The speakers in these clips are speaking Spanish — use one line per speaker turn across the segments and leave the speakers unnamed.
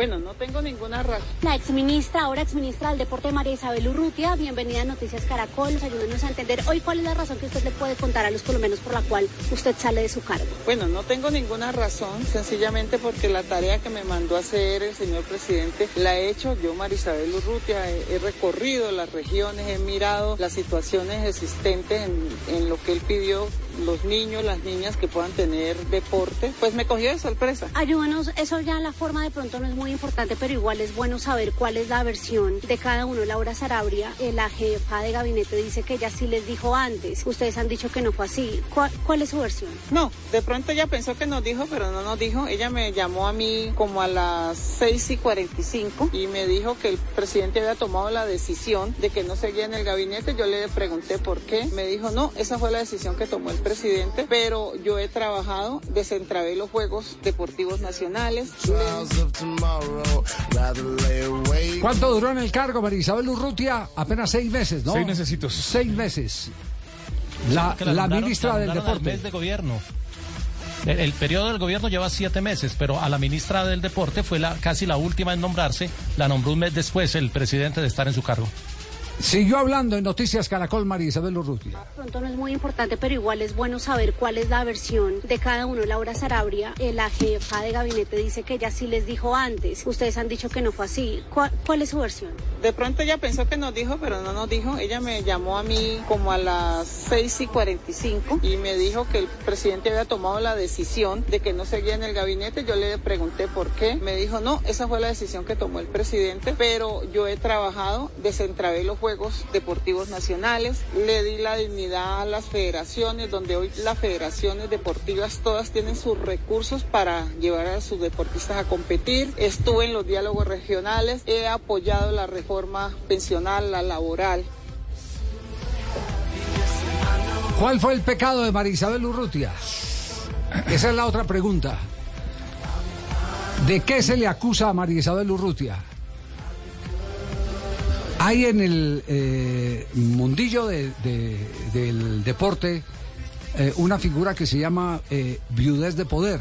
Bueno, no tengo ninguna razón.
La exministra, ahora exministra del Deporte María Isabel Urrutia, bienvenida a Noticias Caracol, ayúdenos a entender hoy cuál es la razón que usted le puede contar a los colombianos por la cual usted sale de su cargo.
Bueno, no tengo ninguna razón, sencillamente porque la tarea que me mandó a hacer el señor presidente la he hecho yo, María Isabel Urrutia, he, he recorrido las regiones, he mirado las situaciones existentes en, en lo que él pidió los niños, las niñas que puedan tener deporte, pues me cogió de sorpresa.
Ayúdenos, eso ya la forma de pronto no es muy importante, pero igual es bueno saber cuál es la versión de cada uno. Laura Sarabria, eh, la jefa de gabinete, dice que ella sí les dijo antes. Ustedes han dicho que no fue así. ¿Cuál, cuál es su versión?
No, de pronto ella pensó que nos dijo, pero no nos dijo. Ella me llamó a mí como a las 6 y 45 y me dijo que el presidente había tomado la decisión de que no seguía en el gabinete. Yo le pregunté por qué. Me dijo, no, esa fue la decisión que tomó el presidente, pero yo he trabajado, desentravé los Juegos Deportivos Nacionales.
¿Cuánto duró en el cargo María Isabel Urrutia? Apenas seis meses, ¿no?
Seis.
Seis meses. La, ministra del Deporte.
mes de gobierno. El, el periodo del gobierno lleva siete meses, pero a la ministra del Deporte fue la, casi la última en nombrarse. La nombró un mes después el presidente de estar en su cargo.
Siguió hablando en Noticias Caracol María Isabel Urrutia.
De pronto no es muy importante, pero igual es bueno saber cuál es la versión de cada uno. Laura Sarabria, eh, la jefa de gabinete, dice que ella sí les dijo antes. Ustedes han dicho que no fue así. ¿Cuál, cuál es su versión?
De pronto ella pensó que nos dijo, pero no nos dijo. Ella me llamó a mí como a las 6 y 45 y me dijo que el presidente había tomado la decisión de que no seguía en el gabinete. Yo le pregunté por qué. Me dijo, no, esa fue la decisión que tomó el presidente, pero yo he trabajado, desentravé los Juegos Deportivos Nacionales, le di la dignidad a las federaciones, donde hoy las federaciones deportivas todas tienen sus recursos para llevar a sus deportistas a competir. Estuve en los diálogos regionales, he apoyado la reforma pensional, la laboral.
¿Cuál fue el pecado de María Isabel Urrutia? Esa es la otra pregunta. ¿De qué se le acusa a María Isabel Urrutia? Hay en el eh, mundillo de- de- del deporte eh, una figura que se llama eh, viudez de poder.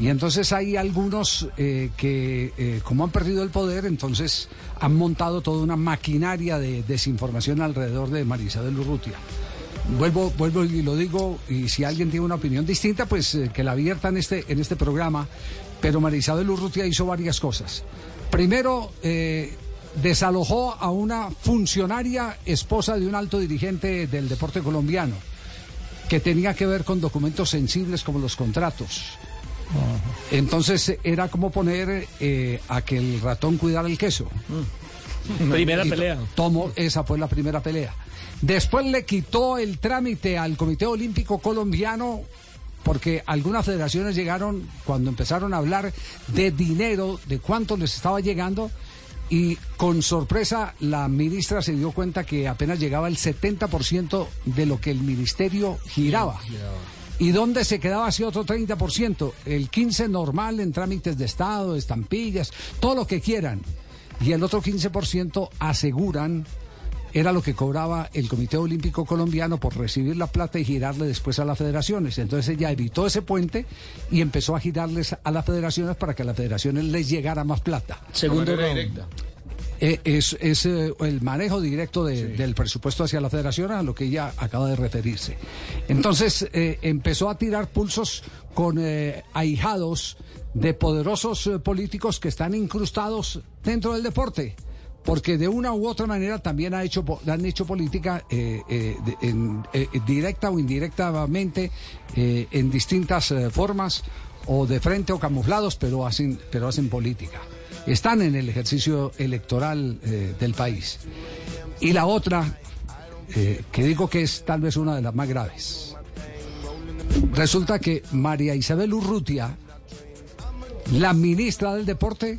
Y entonces hay algunos que, como han perdido el poder, entonces han montado toda una maquinaria de desinformación alrededor de María Isabel Urrutia. Vuelvo, vuelvo y lo digo, y si alguien tiene una opinión distinta, pues que la abierta en este, en este programa. Pero María Isabel Urrutia hizo varias cosas. Primero, desalojó a una funcionaria esposa de un alto dirigente del deporte colombiano, que tenía que ver con documentos sensibles como los contratos. Entonces era como poner eh, a que el ratón cuidara el queso.
Primera
Y
pelea.
Tomó, esa fue la primera pelea. Después le quitó el trámite al Comité Olímpico Colombiano porque algunas federaciones llegaron cuando empezaron a hablar de dinero, de cuánto les estaba llegando y con sorpresa la ministra se dio cuenta que apenas llegaba el 70% de lo que el ministerio giraba. ¿Y dónde se quedaba ese otro 30%? El 15% normal en trámites de Estado, estampillas, todo lo que quieran. Y el otro 15% aseguran era lo que cobraba el Comité Olímpico Colombiano por recibir la plata y girarle después a las federaciones. Entonces ella evitó ese puente y empezó a girarles a las federaciones para que a las federaciones les llegara más plata.
Segundo directa.
Eh, es es, eh, el manejo directo de- del presupuesto hacia la federación a lo que ella acaba de referirse. Entonces eh, empezó a tirar pulsos con eh, ahijados de poderosos eh, políticos que están incrustados dentro del deporte. Porque de una u otra manera también ha hecho, han hecho política eh, eh, en- eh, directa o indirectamente en distintas formas o de frente o camuflados, pero hacen, pero hacen política están en el ejercicio electoral del país. Y la otra, que digo que es tal vez una de las más graves, Resulta que María Isabel Urrutia, la ministra del Deporte,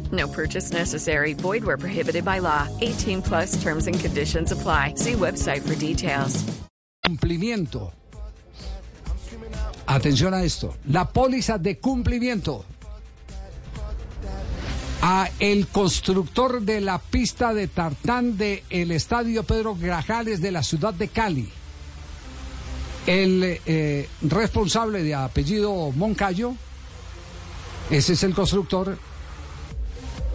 No purchase necessary. Void where prohibited by law. 18 plus terms and conditions apply. See website for details.
cumplimiento. Atención a esto. La póliza de cumplimiento a el constructor de la pista de tartán del el estadio Pedro Grajales de la ciudad de Cali. El eh, responsable de apellido Moncayo, ese es el constructor,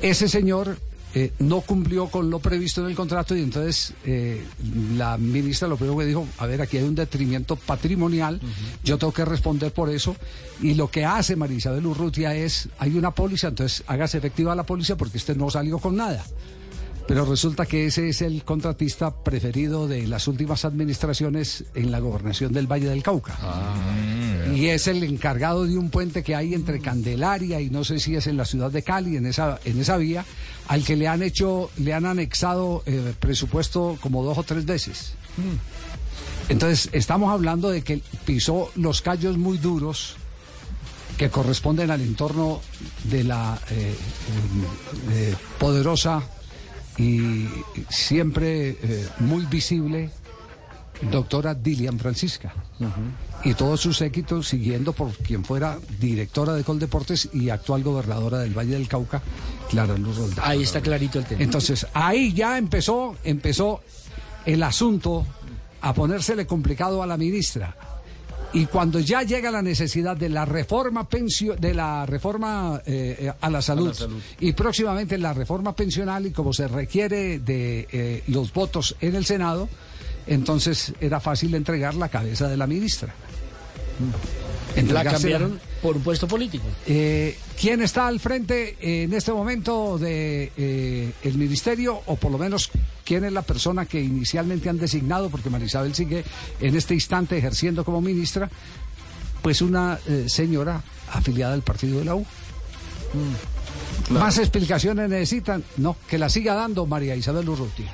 ese señor eh, no cumplió con lo previsto en el contrato y entonces eh, la ministra lo primero que dijo, a ver, aquí hay un detrimento patrimonial, yo tengo que responder por eso y lo que hace María Isabel Urrutia es, hay una póliza, entonces hágase efectiva la póliza porque usted no salió con nada. Pero resulta que ese es el contratista preferido de las últimas administraciones en la gobernación del Valle del Cauca. Y es el encargado de un puente que hay entre Candelaria y no sé si es en la ciudad de Cali, en esa, en esa vía, al que le han hecho, le han anexado eh, presupuesto como dos o tres veces. Entonces, estamos hablando de que pisó los callos muy duros que corresponden al entorno de la eh, eh, poderosa y siempre eh, muy visible doctora Dilian Francisca. Y todos sus séquitos siguiendo por quien fuera directora de Coldeportes y actual gobernadora del Valle del Cauca, Clara Luz Roldán.
Ahí está clarito el tema.
Entonces, ahí ya empezó, empezó el asunto a ponérsele complicado a la ministra. Y cuando ya llega la necesidad de la reforma pensio, de la reforma eh, eh, a, la salud, y próximamente la reforma pensional y como se requiere de eh, los votos en el Senado, entonces era fácil entregar la cabeza de la ministra.
La cambiaron por un puesto político.
Eh, ¿Quién está al frente en este momento de eh, el ministerio o por lo menos quién es la persona que inicialmente han designado porque Marisabel sigue en este instante ejerciendo como ministra? Pues una eh, señora afiliada al partido de la U. ¿Más explicaciones necesitan? No, que la siga dando María Isabel Urrutia.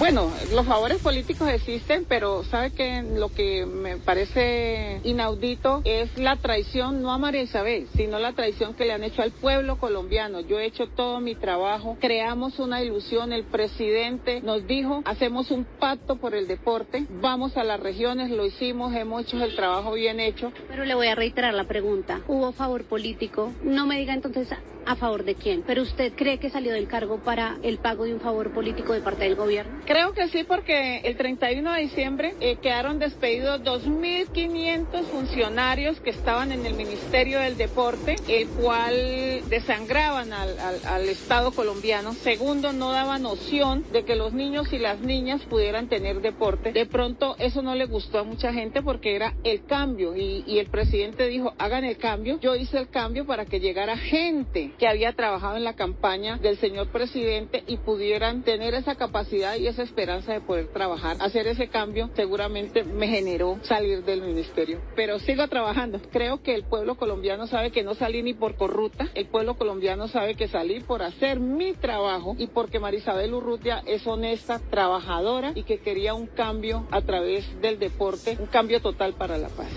Bueno, los favores políticos existen, pero sabe que lo que me parece inaudito es la traición, no a María Isabel, sino la traición que le han hecho al pueblo colombiano. Yo he hecho todo mi trabajo, creamos una ilusión, el presidente nos dijo, hacemos un pacto por el deporte, vamos a las regiones, lo hicimos, hemos hecho el trabajo bien hecho.
Pero le voy a reiterar la pregunta. ¿Hubo favor político? No me diga entonces a favor de quién. ¿Pero usted cree que salió del cargo para el pago de un favor político de parte del gobierno?
Creo que sí, porque el 31 de diciembre eh, quedaron despedidos 2.500 funcionarios que estaban en el Ministerio del Deporte, el cual desangraban al, al- Estado colombiano. Segundo, no daba noción de que los niños y las niñas pudieran tener deporte. De pronto eso no le gustó a mucha gente porque era el cambio y el presidente dijo, hagan el cambio. Yo hice el cambio para que llegara gente que había trabajado en la campaña del señor presidente y pudieran tener esa capacidad y esa esperanza de poder trabajar. Hacer ese cambio seguramente me generó salir del ministerio. Pero sigo trabajando. Creo que el pueblo colombiano sabe que no salí ni por corrupta. El pueblo colombiano sabe que salí por hacer mi trabajo y porque Marisabel Urrutia es honesta, trabajadora y que quería un cambio a través del deporte, un cambio total para la paz.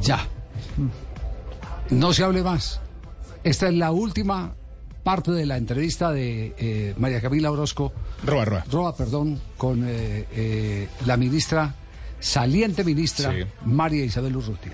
Ya. No se hable más. Esta es la última parte de la entrevista de eh, María Camila Orozco.
Roa, Roa.
Roa, perdón, con eh, eh, la ministra, saliente ministra,
Sí.
María Isabel Urrutia.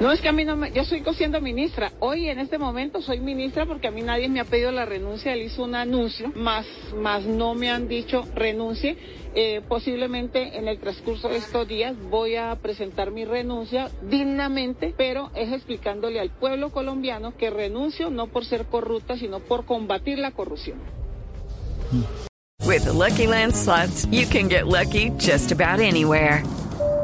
No es que a mí no me, yo soy siendo ministra. Hoy en este momento soy ministra porque a mí nadie me ha pedido la renuncia. Él hizo un anuncio, más, más no me han dicho renuncie. Eh, posiblemente en el transcurso de estos días voy a presentar mi renuncia dignamente, pero es explicándole al pueblo colombiano que renuncio no por ser corrupta, sino por combatir la corrupción.
With the Lucky Land slots, you can get lucky just about anywhere.